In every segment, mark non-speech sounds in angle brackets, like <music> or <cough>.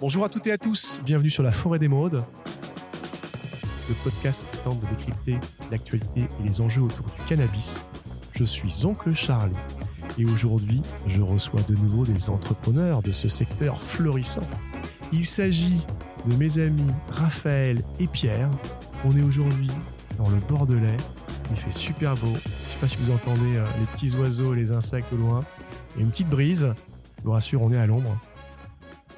Bonjour à toutes et à tous, bienvenue sur la Forêt d'Émeraude, le podcast qui tente de décrypter l'actualité et les enjeux autour du cannabis. Je suis Oncle Charlie et aujourd'hui je reçois de nouveau des entrepreneurs de ce secteur florissant. Il s'agit de mes amis Raphaël et Pierre. On est aujourd'hui dans le Bordelais, il fait super beau. Je ne sais pas si vous entendez euh, les petits oiseaux les insectes au loin. Il y a une petite brise. Je vous rassure, on est à l'ombre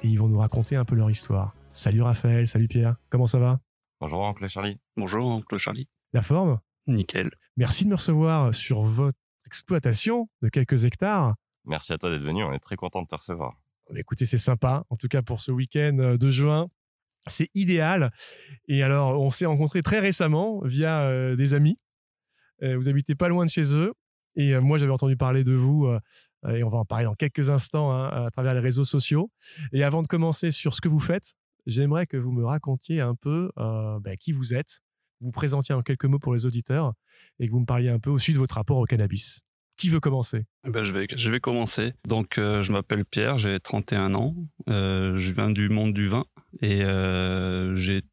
et ils vont nous raconter un peu leur histoire. Salut Raphaël, salut Pierre, comment ça va? Bonjour Oncle Charlie. Bonjour Oncle Charlie. La forme? Nickel. Merci de me recevoir sur votre exploitation de quelques hectares. Merci à toi d'être venu, on est très content de te recevoir. Écoutez, c'est sympa, en tout cas pour ce week-end euh, de juin. C'est idéal. Et alors, on s'est rencontrés très récemment via euh, des amis. Euh, vous habitez pas loin de chez eux. Et moi, j'avais entendu parler de vous euh, et on va en parler dans quelques instants hein, à travers les réseaux sociaux. Et avant de commencer sur ce que vous faites, j'aimerais que vous me racontiez un peu euh, bah, qui vous êtes, vous présentiez en quelques mots pour les auditeurs et que vous me parliez un peu aussi de votre rapport au cannabis. Qui veut commencer? Ben, je, vais, je vais commencer. Donc, euh, je m'appelle Pierre, j'ai 31 ans. je viens du monde du vin et j'ai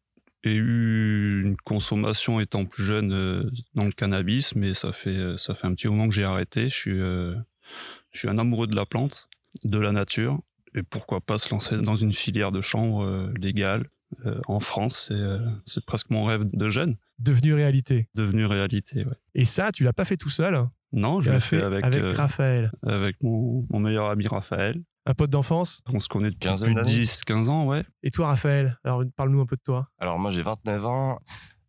eu une consommation étant plus jeune dans le cannabis, mais ça fait, ça fait un petit moment que j'ai arrêté. Je suis, je suis un amoureux de la plante, de la nature, et pourquoi pas se lancer dans une filière de chanvre euh, légale euh, en France. Euh, c'est presque mon rêve de jeune. Devenu réalité. Devenu réalité, oui. Et ça, tu l'as pas fait tout seul hein? Non, je l'ai fait, avec, avec Raphaël. Avec mon, mon meilleur ami Raphaël. Un pote d'enfance? On se connaît depuis 10, 15 ans, ouais. Et toi, Raphaël? Alors, parle-nous un peu de toi. Alors, moi, j'ai 29 ans.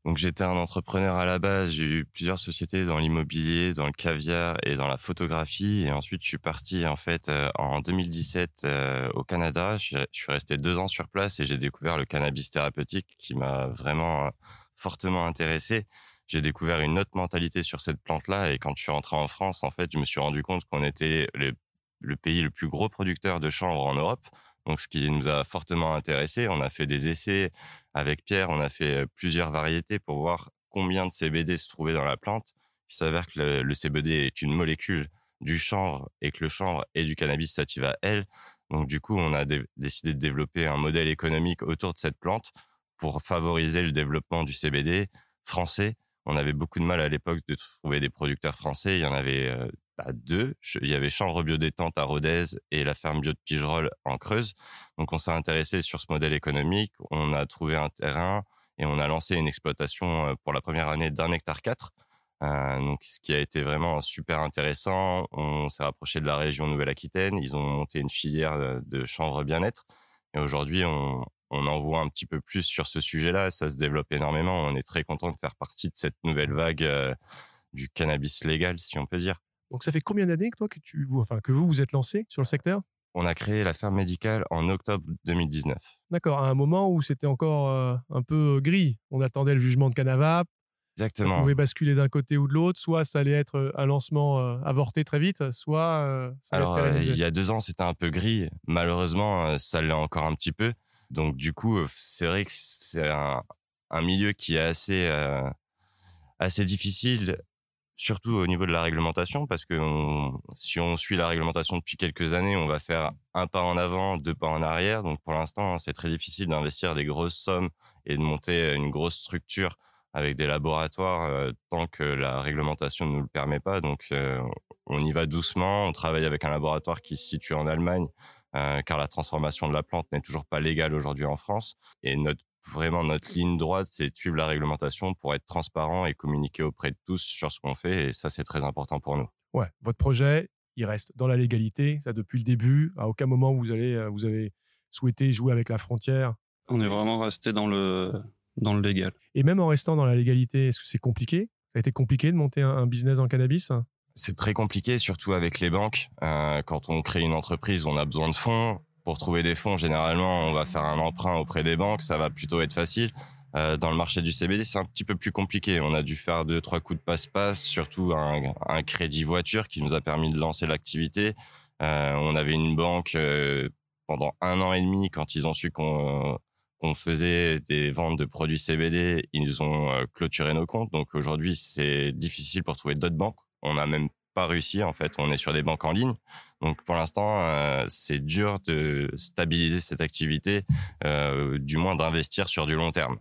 Donc j'étais un entrepreneur à la base, j'ai eu plusieurs sociétés dans l'immobilier, dans le caviar et dans la photographie. Et ensuite, je suis parti en fait euh, en 2017 euh, au Canada. Je, suis resté deux ans sur place et j'ai découvert le cannabis thérapeutique qui m'a vraiment euh, fortement intéressé. J'ai découvert une autre mentalité sur cette plante-là et quand je suis rentré en France, en fait, je me suis rendu compte qu'on était le pays le plus gros producteur de chanvre en Europe. Donc, ce qui nous a fortement intéressé, on a fait des essais avec Pierre, on a fait plusieurs variétés pour voir combien de CBD se trouvait dans la plante. Il s'avère que le, CBD est une molécule du chanvre et que le chanvre est du cannabis sativa L. Donc, du coup, on a décidé de développer un modèle économique autour de cette plante pour favoriser le développement du CBD français. On avait beaucoup de mal à l'époque de trouver des producteurs français. Il y en avait deux. Il y avait Chambre Bio Détente à Rodez et la ferme bio de Pigerolles en Creuse. Donc, on s'est intéressé sur ce modèle économique. On a trouvé un terrain et on a lancé une exploitation euh, pour la première année d'un hectare quatre. Euh, donc, ce qui a été vraiment super intéressant. On s'est rapproché de la région Nouvelle-Aquitaine. Ils ont monté une filière euh, de chanvre bien-être. Et aujourd'hui, on, on en voit un petit peu plus sur ce sujet-là. Ça se développe énormément. On est très content de faire partie de cette nouvelle vague du cannabis légal, si on peut dire. Donc ça fait combien d'années que toi que tu, enfin que vous vous êtes lancé sur le secteur? On a créé la ferme médicale en octobre 2019. D'accord, à un moment où c'était encore euh, un peu euh, gris. On attendait le jugement de Canavap. Exactement. On pouvait basculer d'un côté ou de l'autre. Soit ça allait être euh, un lancement avorté très vite, soit ça allait Alors il y a deux ans c'était un peu gris. Malheureusement ça l'est encore un petit peu. Donc du coup c'est vrai que c'est un, un, milieu qui est assez assez difficile surtout au niveau de la réglementation, parce que si on suit la réglementation depuis quelques années, on va faire un pas en avant, deux pas en arrière. Donc pour l'instant, c'est très difficile d'investir des grosses sommes et de monter une grosse structure avec des laboratoires euh, tant que la réglementation ne nous le permet pas. Donc euh, on y va doucement. On travaille avec un laboratoire qui se situe en Allemagne, euh, car la transformation de la plante n'est toujours pas légale aujourd'hui en France. Et notre vraiment notre ligne droite, c'est de suivre la réglementation pour être transparent et communiquer auprès de tous sur ce qu'on fait. Et ça, c'est très important pour nous. Ouais, votre projet, il reste dans la légalité, ça depuis le début. À aucun moment vous allez, euh, vous avez souhaité jouer avec la frontière. On est vraiment resté dans le dans le légal. Et même en restant dans la légalité, est-ce que c'est compliqué? Ça a été compliqué de monter un, business en cannabis? C'est très compliqué, surtout avec les banques. Euh, quand on crée une entreprise, on a besoin de fonds pour trouver des fonds, généralement, on va faire un emprunt auprès des banques, ça va plutôt être facile. Euh, dans le marché du CBD, c'est un petit peu plus compliqué. On a dû faire deux, trois coups de passe-passe, surtout un, crédit voiture qui nous a permis de lancer l'activité. Euh, on avait une banque euh, pendant un an et demi quand ils ont su qu'on faisait des ventes de produits CBD, ils nous ont clôturé nos comptes. Donc aujourd'hui, c'est difficile pour trouver d'autres banques. On n'a même pas réussi. En fait, on est sur des banques en ligne. Donc pour l'instant, euh, c'est dur de stabiliser cette activité, euh, du moins d'investir sur du long terme.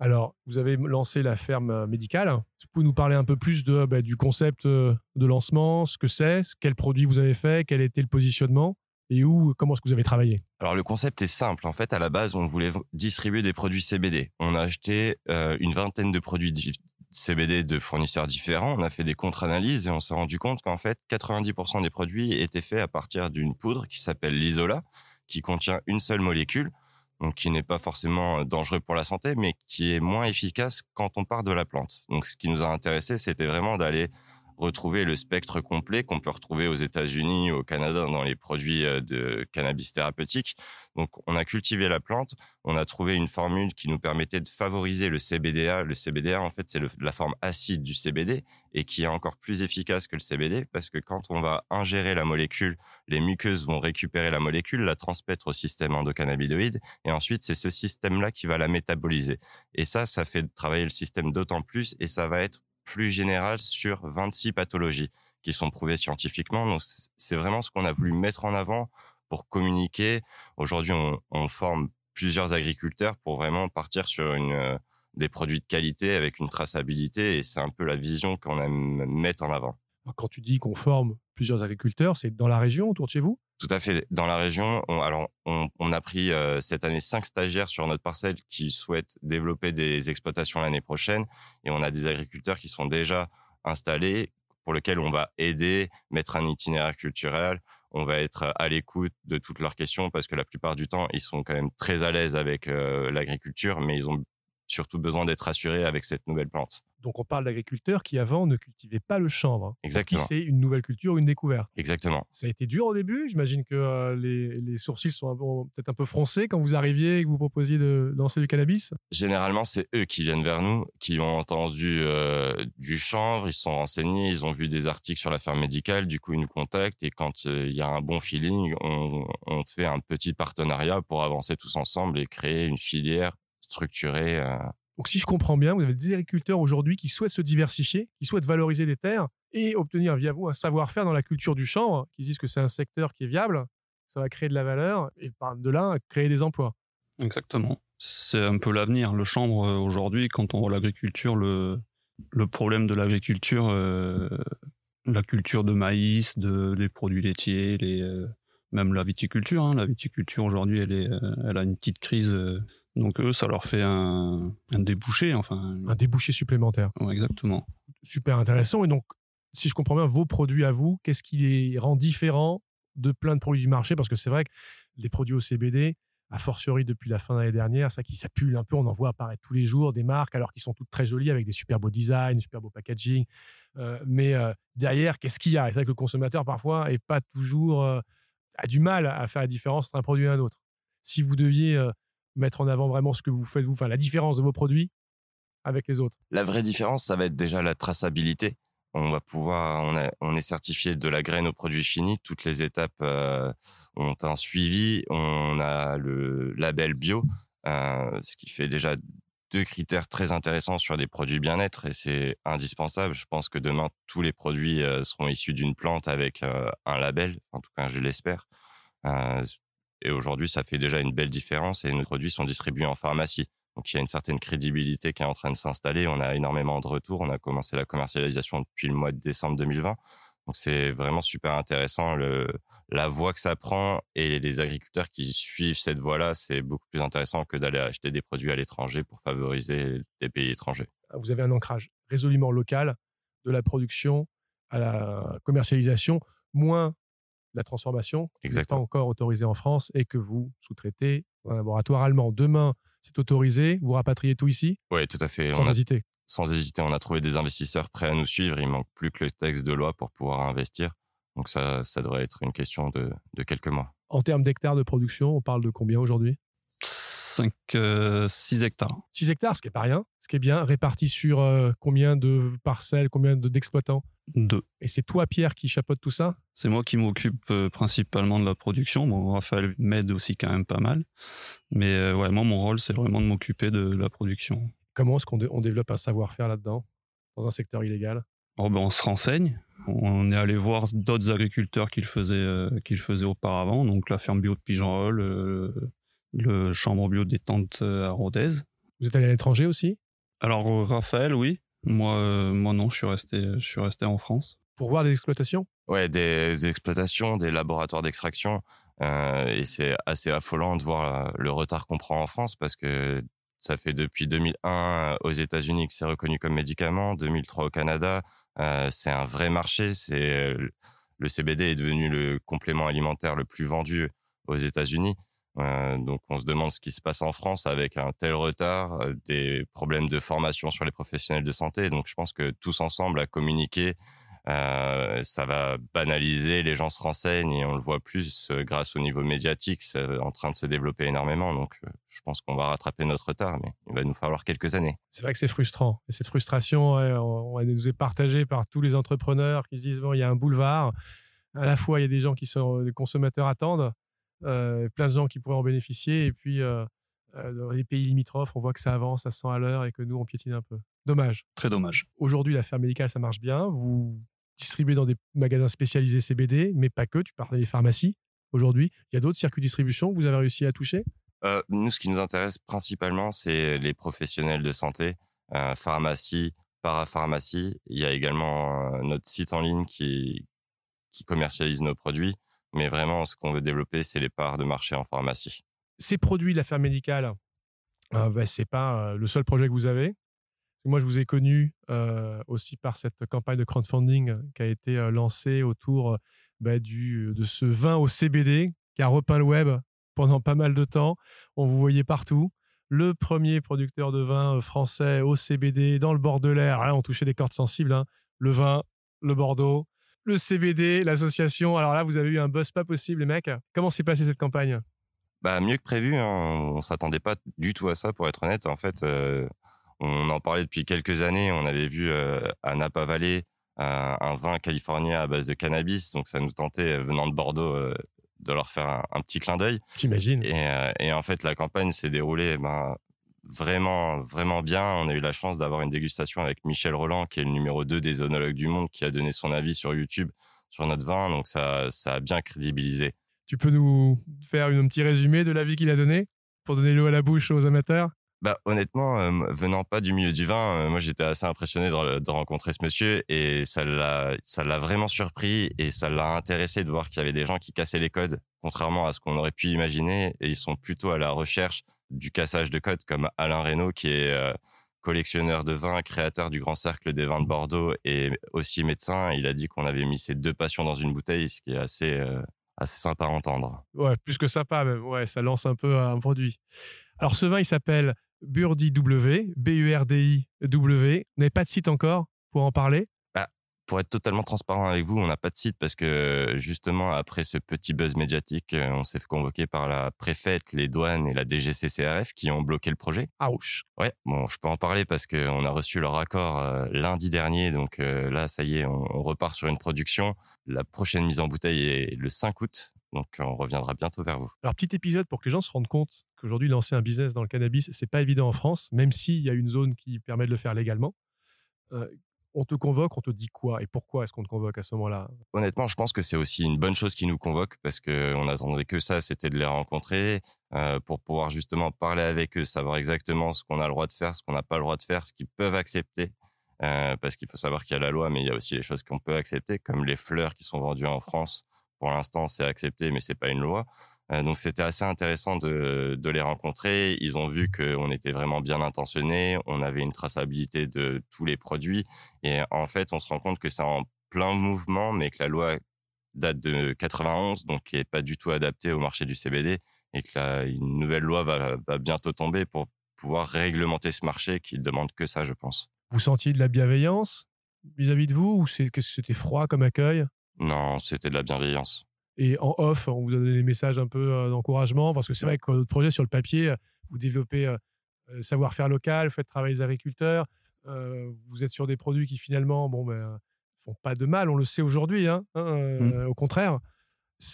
Alors, vous avez lancé la ferme médicale. Vous pouvez nous parler un peu plus de, bah, du concept de lancement, ce que c'est, quel produit vous avez fait, quel était le positionnement et où, comment est-ce que vous avez travaillé? Alors le concept est simple. En fait, à la base, on voulait distribuer des produits CBD. On a acheté une vingtaine de produits CBD de fournisseurs différents. On a fait des contre-analyses et on s'est rendu compte qu'en fait, 90% des produits étaient faits à partir d'une poudre qui s'appelle l'isola, qui contient une seule molécule, donc qui n'est pas forcément dangereux pour la santé, mais qui est moins efficace quand on part de la plante. Donc, ce qui nous a intéressé, c'était vraiment d'aller retrouver le spectre complet qu'on peut retrouver aux États-Unis, au Canada dans les produits euh, de cannabis thérapeutique. Donc, on a cultivé la plante, on a trouvé une formule qui nous permettait de favoriser le CBDA. Le CBDA, en fait, c'est la forme acide du CBD et qui est encore plus efficace que le CBD parce que quand on va ingérer la molécule, les muqueuses vont récupérer la molécule, la transmettre au système endocannabinoïde et ensuite, c'est ce système-là qui va la métaboliser. Et ça, ça fait travailler le système d'autant plus et ça va être plus général sur 26 pathologies qui sont prouvées scientifiquement. Donc, c'est vraiment ce qu'on a voulu mettre en avant pour communiquer. Aujourd'hui, on, forme plusieurs agriculteurs pour vraiment partir sur euh, des produits de qualité avec une traçabilité et c'est un peu la vision qu'on aime mettre en avant. Quand tu dis qu'on forme plusieurs agriculteurs, c'est dans la région autour de chez vous? Tout à fait, dans la région. On, alors, on, a pris euh, cette année cinq stagiaires sur notre parcelle qui souhaitent développer des exploitations l'année prochaine, et on a des agriculteurs qui sont déjà installés, pour lesquels on va aider, mettre un itinéraire culturel. On va être à l'écoute de toutes leurs questions parce que la plupart du temps, ils sont quand même très à l'aise avec euh, l'agriculture, mais ils ont surtout besoin d'être assurés avec cette nouvelle plante. Donc on parle d'agriculteurs qui avant ne cultivaient pas le chanvre. Hein. Exactement. c'est une nouvelle culture, une découverte. Exactement. Ça a été dur au début. J'imagine que euh, les, sourcils sont peut-être un peu froncés quand vous arriviez et que vous proposiez de lancer du cannabis. Généralement, c'est eux qui viennent vers nous, qui ont entendu euh, du chanvre, ils sont renseignés, ils ont vu des articles sur la ferme médicale, du coup ils nous contactent et quand euh, il y a un bon feeling, on, on fait un petit partenariat pour avancer tous ensemble et créer une filière structurée donc, si je comprends bien, vous avez des agriculteurs aujourd'hui qui souhaitent se diversifier, qui souhaitent valoriser des terres et obtenir via vous un savoir-faire dans la culture du chanvre, qui disent que c'est un secteur qui est viable, ça va créer de la valeur et par de là créer des emplois. Exactement. C'est un peu l'avenir. Le chanvre euh, aujourd'hui, quand on voit l'agriculture, le, le problème de l'agriculture, euh, la culture de maïs, de, des produits laitiers, les, euh, même la viticulture. Hein. La viticulture aujourd'hui, elle, est, elle a une petite crise donc eux, ça leur fait un, débouché, enfin. Un débouché supplémentaire. exactement. Super intéressant. Et donc, si je comprends bien, vos produits à vous, qu'est-ce qui les rend différents de plein de produits du marché? Parce que c'est vrai que les produits au CBD, a fortiori depuis la fin de l'année dernière, ça qui ça pue un peu, on en voit apparaître tous les jours des marques alors qu'ils sont toutes très jolies avec des super beaux designs, super beaux packaging. Euh, mais euh, derrière, qu'est-ce qu'il y a? C'est vrai que le consommateur parfois est pas toujours euh, a du mal à faire la différence entre un produit et un autre. Si vous deviez mettre en avant vraiment ce que vous faites, vous, enfin la différence de vos produits avec les autres? La vraie différence, ça va être déjà la traçabilité. On va pouvoir, on, on est certifié de la graine au produit fini. Toutes les étapes euh, ont un suivi. On a le label bio, euh, ce qui fait déjà deux critères très intéressants sur des produits bien-être et c'est indispensable. Je pense que demain, tous les produits euh, seront issus d'une plante avec un label. En tout cas, je l'espère. Et aujourd'hui, ça fait déjà une belle différence et nos produits sont distribués en pharmacie. Donc il y a une certaine crédibilité qui est en train de s'installer. On a énormément de retours. On a commencé la commercialisation depuis le mois de décembre 2020. Donc c'est vraiment super intéressant la voie que ça prend et les agriculteurs qui suivent cette voie-là, c'est beaucoup plus intéressant que d'aller acheter des produits à l'étranger pour favoriser des pays étrangers. Vous avez un ancrage résolument local de la production à la commercialisation, moins la transformation n'est pas encore autorisée en France et que vous sous-traitez un laboratoire allemand. Demain, c'est autorisé, vous rapatriez tout ici? Oui, tout à fait. Sans hésiter. Sans hésiter, on a trouvé des investisseurs prêts à nous suivre. Il manque plus que le texte de loi pour pouvoir investir. Donc ça, ça devrait être une question de, quelques mois. En termes d'hectares de production, on parle de combien aujourd'hui? 5, 6 euh, hectares. 6 hectares, ce qui n'est pas rien, ce qui est bien, réparti sur euh, combien de parcelles, combien d'exploitants? Et c'est toi, Pierre, qui chapeaute tout ça? C'est moi qui m'occupe euh, principalement de la production. Bon, Raphaël m'aide aussi quand même pas mal. Mais euh, ouais, moi, mon rôle, c'est vraiment de m'occuper de la production. Comment est-ce qu'on développe un savoir-faire là-dedans, dans un secteur illégal? Oh, ben, On se renseigne. On est allé voir d'autres agriculteurs qui le faisaient, qui le faisaient auparavant, donc la ferme bio de Pigeonrol, le chambre bio des tentes à Rodez. Vous êtes allé à l'étranger aussi? Alors Raphaël, oui. Moi, moi non, je suis resté, je suis resté en France. Pour voir des exploitations? Ouais, des exploitations, des laboratoires d'extraction. Euh, et c'est assez affolant de voir le retard qu'on prend en France parce que ça fait depuis 2001 aux États-Unis que c'est reconnu comme médicament, 2003 au Canada. Euh, c'est un vrai marché. C'est le CBD est devenu le complément alimentaire le plus vendu aux États-Unis. Euh, donc on se demande ce qui se passe en France avec un tel retard, euh, des problèmes de formation sur les professionnels de santé. Donc je pense que tous ensemble à communiquer, euh, ça va banaliser, les gens se renseignent et on le voit plus grâce au niveau médiatique, c'est en train de se développer énormément. Donc, je pense qu'on va rattraper notre retard, mais il va nous falloir quelques années. C'est vrai que c'est frustrant. Et cette frustration, on, nous est partagée par tous les entrepreneurs qui se disent bon, il y a un boulevard. À la fois, il y a des gens qui sont des consommateurs attendent, plein de gens qui pourraient en bénéficier, et puis dans les pays limitrophes, on voit que ça avance à 100 à l'heure et que nous, on piétine un peu. Dommage. Très dommage. Aujourd'hui, l'affaire médicale, ça marche bien. Vous distribué dans des magasins spécialisés CBD, mais pas que. Tu parlais des pharmacies aujourd'hui. Il y a d'autres circuits de distribution que vous avez réussi à toucher? Euh, Nous, ce qui nous intéresse principalement, c'est les professionnels de santé, euh, pharmacie, parapharmacie. Il y a également euh, notre site en ligne qui, qui commercialise nos produits. Mais vraiment, ce qu'on veut développer, c'est les parts de marché en pharmacie. Ces produits l'affaire médicale, euh, bah, c'est pas le seul projet que vous avez. Moi, je vous ai connu euh, aussi par cette campagne de crowdfunding qui a été euh, lancée autour euh, bah, du, de ce vin au CBD qui a repeint le web pendant pas mal de temps. On vous voyait partout. Le premier producteur de vin français au CBD dans le Bordelais. On touchait des cordes sensibles. Hein. Le vin, le Bordeaux, le CBD, l'association. Alors là, vous avez eu un buzz pas possible, les mecs. Comment s'est passée cette campagne? Bah, Mieux que prévu. Hein. On s'attendait pas du tout à ça, pour être honnête. En fait, on en parlait depuis quelques années. On avait vu euh, à Napa Valley euh, un vin californien à base de cannabis. Donc, ça nous tentait, euh, venant de Bordeaux, de leur faire un, petit clin d'œil. J'imagine. Et, en fait, la campagne s'est déroulée ben, vraiment, vraiment bien. On a eu la chance d'avoir une dégustation avec Michel Roland, qui est le numéro 2 des onologues du monde, qui a donné son avis sur YouTube sur notre vin. Donc, ça, ça a bien crédibilisé. Tu peux nous faire un petit résumé de l'avis qu'il a donné pour donner l'eau à la bouche aux amateurs? Bah honnêtement, euh, venant pas du milieu du vin, euh, moi j'étais assez impressionné de, rencontrer ce monsieur et ça l'a, ça l'a vraiment surpris et ça l'a intéressé de voir qu'il y avait des gens qui cassaient les codes, contrairement à ce qu'on aurait pu imaginer. Et ils sont plutôt à la recherche du cassage de codes, comme Alain Reynaud qui est euh, collectionneur de vin, créateur du Grand Cercle des vins de Bordeaux et aussi médecin. Il a dit qu'on avait mis ces deux passions dans une bouteille, ce qui est assez assez sympa à entendre. Ouais, plus que sympa même. Ouais, ça lance un peu un produit. Alors ce vin, il s'appelle Burdi W, B-U-R-D-I-W. Vous n'avez pas de site encore pour en parler? Pour être totalement transparent avec vous, on n'a pas de site parce que justement, après ce petit buzz médiatique, euh, on s'est fait convoquer par la préfète, les douanes et la DGCCRF qui ont bloqué le projet. Ouch Ouais, bon, je peux en parler parce qu'on a reçu leur accord euh, lundi dernier. Donc euh, là, ça y est, on, on repart sur une production. La prochaine mise en bouteille est le 5 août. Donc, on reviendra bientôt vers vous. Alors, petit épisode pour que les gens se rendent compte qu'aujourd'hui, lancer un business dans le cannabis, c'est pas évident en France, même s'il y a une zone qui permet de le faire légalement. Euh, on te convoque, on te dit quoi et pourquoi est-ce qu'on te convoque à ce moment-là? Honnêtement, je pense que c'est aussi une bonne chose qui nous convoque parce qu'on attendait que ça, c'était de les rencontrer euh, pour pouvoir justement parler avec eux, savoir exactement ce qu'on a le droit de faire, ce qu'on n'a pas le droit de faire, ce qu'ils peuvent accepter. Euh, parce qu'il faut savoir qu'il y a la loi, mais il y a aussi les choses qu'on peut accepter, comme les fleurs qui sont vendues en France pour l'instant, c'est accepté, mais c'est pas une loi. Euh, donc c'était assez intéressant de, de, les rencontrer. Ils ont vu qu'on était vraiment bien intentionnés, on avait une traçabilité de tous les produits. Et en fait, on se rend compte que c'est en plein mouvement, mais que la loi date de 91, donc qui est pas du tout adaptée au marché du CBD, et que la, une nouvelle loi va, va bientôt tomber pour pouvoir réglementer ce marché qui demande que ça, je pense. Vous sentiez de la bienveillance vis-à-vis de vous ou c'était froid comme accueil? Non, c'était de la bienveillance. Et en off, on vous a donné des messages un peu euh, d'encouragement parce que c'est vrai que votre projet sur le papier, euh, vous développez euh, savoir-faire local, faites travailler les agriculteurs, vous êtes sur des produits qui finalement, bon, ben, font pas de mal, on le sait aujourd'hui, hein, hein mmh. au contraire.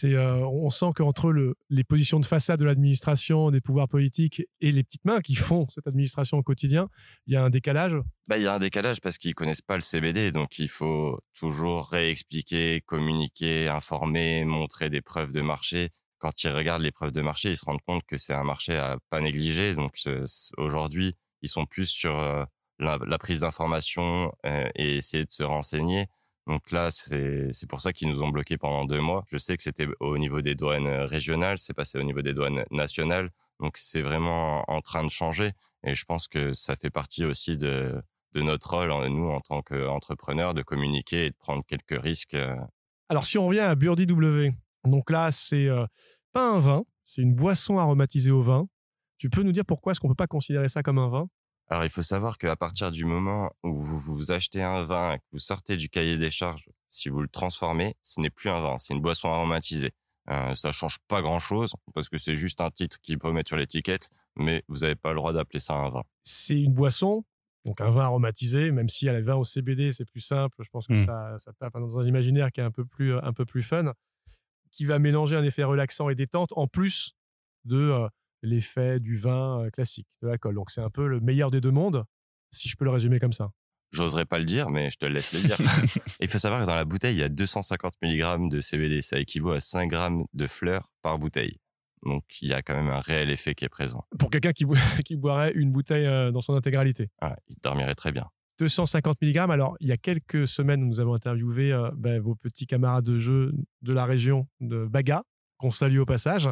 Euh, on sent qu'entre le, les positions de façade de l'administration, des pouvoirs politiques et les petites mains qui font cette administration au quotidien, il y a un décalage. Bah, il y a un décalage parce qu'ils connaissent pas le CBD, donc il faut toujours réexpliquer, communiquer, informer, montrer des preuves de marché. Quand ils regardent les preuves de marché, ils se rendent compte que c'est un marché à pas négliger. Donc aujourd'hui, ils sont plus sur euh, la, la, prise d'information euh, et essayer de se renseigner donc là, c'est pour ça qu'ils nous ont bloqués pendant deux mois. Je sais que c'était au niveau des douanes euh, régionales, c'est passé au niveau des douanes nationales. Donc c'est vraiment en train de changer. Et je pense que ça fait partie aussi de, de notre rôle, nous, en tant qu'entrepreneurs, de communiquer et de prendre quelques risques. Euh. Alors si on revient à Birdie W, donc là, c'est euh, pas un vin, c'est une boisson aromatisée au vin. Tu peux nous dire pourquoi est-ce qu'on peut pas considérer ça comme un vin? Alors, il faut savoir qu'à partir du moment où vous, vous achetez un vin, que vous sortez du cahier des charges, si vous le transformez, ce n'est plus un vin, c'est une boisson aromatisée. Euh, ça change pas grand chose parce que c'est juste un titre qu'il faut mettre sur l'étiquette, mais vous n'avez pas le droit d'appeler ça un vin. C'est une boisson, donc un vin aromatisé, même si elle a le vin au CBD, c'est plus simple. Je pense que mmh. ça, ça, tape dans un imaginaire qui est un peu plus, un peu plus fun, qui va mélanger un effet relaxant et détente en plus de euh, l'effet du vin classique, de l'alcool. Donc c'est un peu le meilleur des deux mondes, si je peux le résumer comme ça. J'oserais pas le dire, mais je te laisse le dire. <laughs> il faut savoir que dans la bouteille, il y a 250 mg de CBD. Ça équivaut à 5 grammes de fleurs par bouteille. Donc, il y a quand même un réel effet qui est présent. Pour quelqu'un qui, <laughs> qui, boirait une bouteille dans son intégralité. Ah, il dormirait très bien. 250 mg. Alors, il y a quelques semaines, nous avons interviewé euh, ben, vos petits camarades de jeu de la région de Baga, qu'on salue au passage.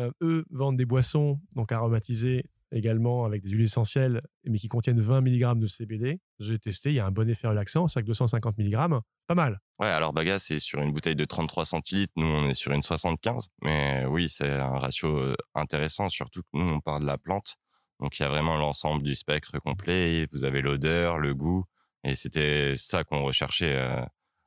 Euh, eux vendent des boissons donc aromatisées également avec des huiles essentielles, mais qui contiennent 20 mg de CBD. J'ai testé, il y a un bon effet relaxant, c'est que 250 mg, pas mal. Ouais, alors Baga, c'est sur une bouteille de 33 centilitres, nous on est sur une 75, mais oui, c'est un ratio euh, intéressant, surtout que nous on parle de la plante, donc il y a vraiment l'ensemble du spectre complet, vous avez l'odeur, le goût, et c'était ça qu'on recherchait euh,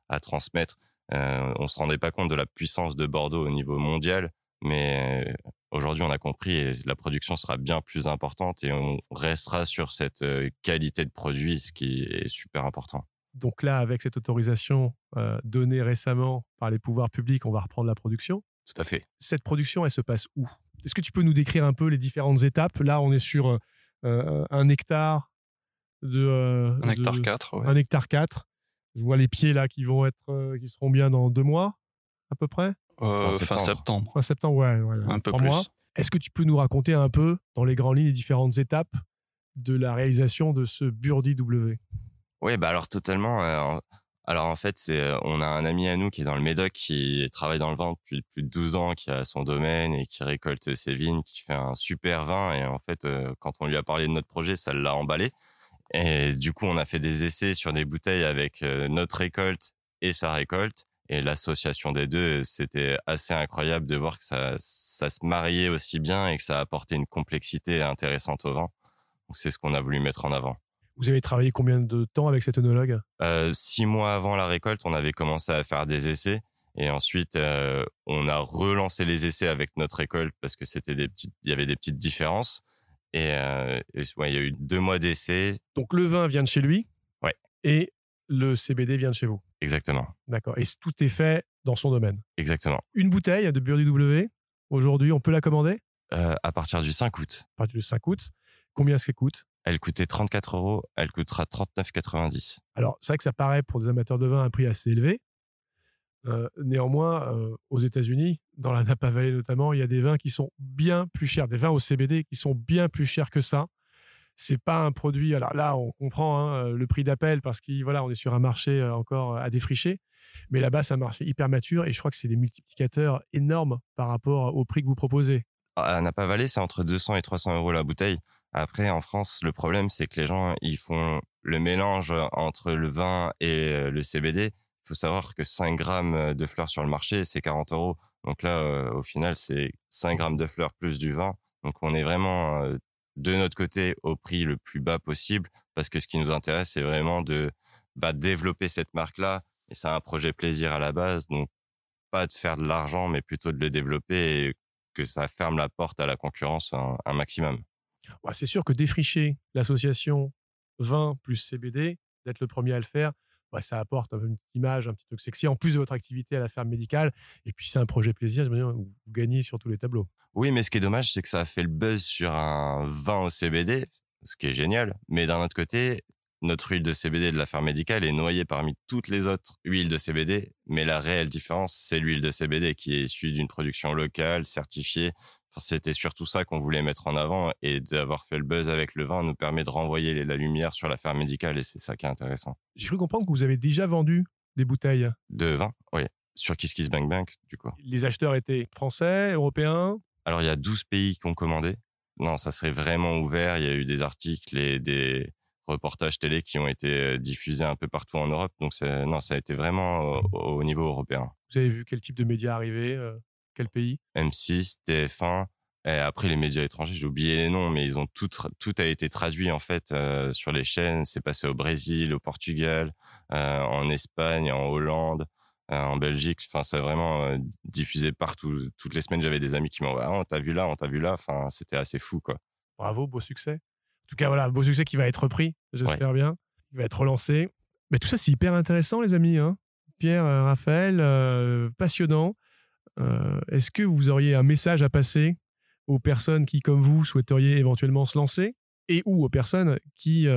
à transmettre. on se rendait pas compte de la puissance de Bordeaux au niveau mondial, mais euh, aujourd'hui, on a compris et la production sera bien plus importante et on restera sur cette euh, qualité de produit, ce qui est super important. Donc là, avec cette autorisation euh, donnée récemment par les pouvoirs publics, on va reprendre la production. Tout à fait. Cette production, elle se passe où? Est-ce que tu peux nous décrire un peu les différentes étapes? Là, on est sur un hectare de... un hectare 4. Un hectare 4. Je vois les pieds là qui vont être, qui seront bien dans deux mois, à peu près fin, septembre. Fin septembre, ouais. un peu plus. Est-ce que tu peux nous raconter un peu, dans les grandes lignes, les différentes étapes de la réalisation de ce Birdie W? Oui, bah alors totalement. Euh, alors en fait, c'est euh, on a un ami à nous qui est dans le Médoc, qui travaille dans le vin depuis plus de 12 ans, qui a son domaine et qui récolte ses vignes, qui fait un super vin. Et en fait, euh, quand on lui a parlé de notre projet, ça l'a emballé. Et du coup, on a fait des essais sur des bouteilles avec notre récolte et sa récolte. Et l'association des deux, c'était assez incroyable de voir que ça, ça se mariait aussi bien et que ça apportait une complexité intéressante au vin. Donc c'est ce qu'on a voulu mettre en avant. Vous avez travaillé combien de temps avec cet œnologue? Euh, Six mois avant la récolte, on avait commencé à faire des essais. Et ensuite, euh, on a relancé les essais avec notre récolte parce que c'était des petites, il y avait des petites différences. Et, euh, ouais, il y a eu deux mois d'essais. Donc le vin vient de chez lui. Ouais. Et le CBD vient de chez vous. Exactement. D'accord. Et tout est fait dans son domaine. Exactement. Une bouteille de Birdie W, aujourd'hui, on peut la commander? Euh, À partir du 5 août. À partir du 5 août. Combien est-ce qu'elle coûte? Elle coûtait 34 euros, elle coûtera 39,90. Alors, c'est vrai que ça paraît pour des amateurs de vin un prix assez élevé. Euh, néanmoins, euh, aux États-Unis, dans la Napa Valley notamment, il y a des vins qui sont bien plus chers, des vins au CBD qui sont bien plus chers que ça c'est pas un produit. Alors là, on comprend hein, le prix d'appel parce qu'on voilà, est sur un marché euh, encore à défricher. Mais là-bas, c'est un marché hyper mature et je crois que c'est des multiplicateurs énormes par rapport au prix que vous proposez. À Napa Valley, c'est entre 200 et 300 euros la bouteille. Après, en France, le problème, c'est que les gens, ils font le mélange entre le vin et le CBD. Il faut savoir que 5 grammes de fleurs sur le marché, c'est 40 euros. Donc là, euh, au final, c'est 5 grammes de fleurs plus du vin. Donc on est vraiment euh, de notre côté au prix le plus bas possible parce que ce qui nous intéresse, c'est vraiment de bah, développer cette marque-là. Et c'est un projet plaisir à la base, donc pas de faire de l'argent, mais plutôt de le développer et que ça ferme la porte à la concurrence un, maximum. c'est sûr que défricher l'association 20 plus CBD, d'être le premier à le faire, ça apporte une petite image, un petit truc sexy, en plus de votre activité à la ferme médicale. Et puis, c'est un projet plaisir, vous gagnez sur tous les tableaux. Oui, mais ce qui est dommage, c'est que ça a fait le buzz sur un vin au CBD, ce qui est génial. Mais d'un autre côté, notre huile de CBD de la ferme médicale est noyée parmi toutes les autres huiles de CBD. Mais la réelle différence, c'est l'huile de CBD qui est issue d'une production locale, certifiée. C'était surtout ça qu'on voulait mettre en avant et d'avoir fait le buzz avec le vin nous permet de renvoyer la lumière sur la ferme médicale et c'est ça qui est intéressant. J'ai cru comprendre que vous avez déjà vendu des bouteilles. De vin, oui. Sur Kiss Kiss Bank Bank, du coup. Les acheteurs étaient français, européens? Alors, il y a 12 pays qui ont commandé. Non, ça serait vraiment ouvert. Il y a eu des articles et des reportages télé qui ont été euh, diffusés un peu partout en Europe. Donc, non, ça a été vraiment au, niveau européen. Vous avez vu quel type de médias arriver euh, Quel pays? M6, TF1. Et après, les médias étrangers, j'ai oublié les noms, mais ils ont tout, tout a été traduit en fait euh, sur les chaînes. C'est passé au Brésil, au Portugal, en Espagne, en Hollande. Euh, en Belgique. Enfin, c'est vraiment euh, diffusé partout. Toutes les semaines, j'avais des amis qui m'envoyaient ah, on t'a vu là, on t'a vu là. Enfin, c'était assez fou, quoi. Bravo, beau succès. En tout cas, voilà, beau succès qui va être repris, j'espère bien. Il va être relancé. Mais tout ça, c'est hyper intéressant, les amis. Hein. Pierre, euh, Raphaël, passionnant. Est-ce que vous auriez un message à passer aux personnes qui, comme vous, souhaiteriez éventuellement se lancer et ou aux personnes qui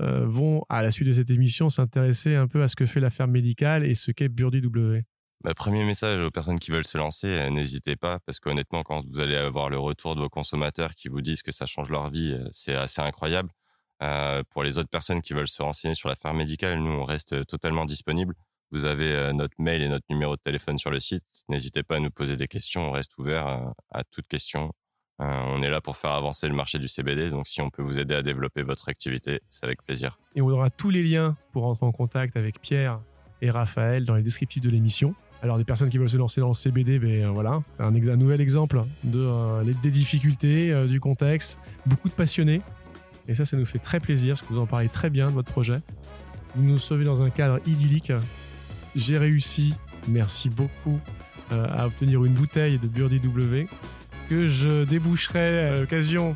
euh, vont, à la suite de cette émission, s'intéresser un peu à ce que fait la ferme médicale et ce qu'est Burdi W? Bah, premier message aux personnes qui veulent se lancer, euh, n'hésitez pas, parce qu'honnêtement, quand vous allez avoir le retour de vos consommateurs qui vous disent que ça change leur vie, euh, c'est assez incroyable. pour les autres personnes qui veulent se renseigner sur la ferme médicale, nous, on reste totalement disponible. Vous avez notre mail et notre numéro de téléphone sur le site. N'hésitez pas à nous poser des questions. On reste ouvert à toute question. Euh, on est là pour faire avancer le marché du CBD, donc si on peut vous aider à développer votre activité, c'est avec plaisir. Et on aura tous les liens pour rentrer en contact avec Pierre et Raphaël dans les descriptifs de l'émission. Alors des personnes qui veulent se lancer dans le CBD, ben euh, voilà, un, nouvel exemple de, euh, des difficultés, du contexte, beaucoup de passionnés. Et ça, ça nous fait très plaisir parce que vous en parlez très bien de votre projet. Vous nous sauvez dans un cadre idyllique. J'ai réussi, merci beaucoup, à obtenir une bouteille de Birdie W que je déboucherai à l'occasion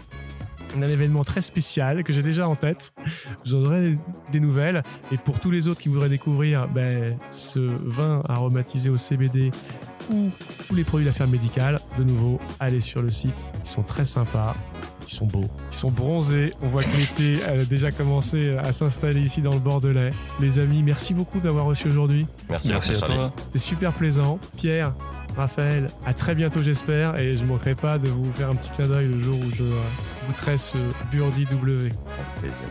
d'un événement très spécial que j'ai déjà en tête. Je vous donnerai des nouvelles. Et pour tous les autres qui voudraient découvrir ben, ce vin aromatisé au CBD ou tous les produits de la ferme médicale, de nouveau, allez sur le site. Ils sont très sympas. Ils sont beaux. Ils sont bronzés. On voit que l'été a déjà commencé à s'installer ici dans le Bordelais. Les amis, merci beaucoup d'avoir reçu aujourd'hui. Merci, merci à toi. C'était super plaisant. Pierre, Raphaël, à très bientôt j'espère et je ne manquerai pas de vous faire un petit clin d'œil le jour où je goûterai ce Burdi W. Avec plaisir.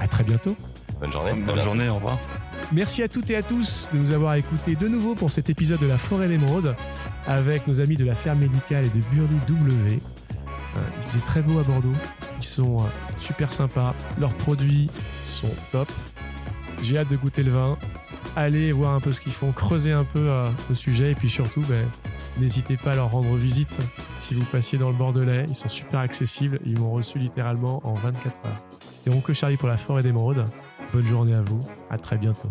À très bientôt. Bonne journée. Bonne journée, au revoir. Merci à toutes et à tous de nous avoir écoutés de nouveau pour cet épisode de la Forêt d'émeraude avec nos amis de la ferme médicale et de Burdi W. Il très beau à Bordeaux. Ils sont euh, super sympas. Leurs produits sont top. J'ai hâte de goûter le vin allez voir un peu ce qu'ils font, creuser un peu euh, le sujet et puis surtout, ben, n'hésitez pas à leur rendre visite si vous passiez dans le Bordelais. Ils sont super accessibles. Ils m'ont reçu littéralement en 24 heures. C'était Oncle Charlie pour la forêt d'émeraude. Bonne journée à vous. À très bientôt.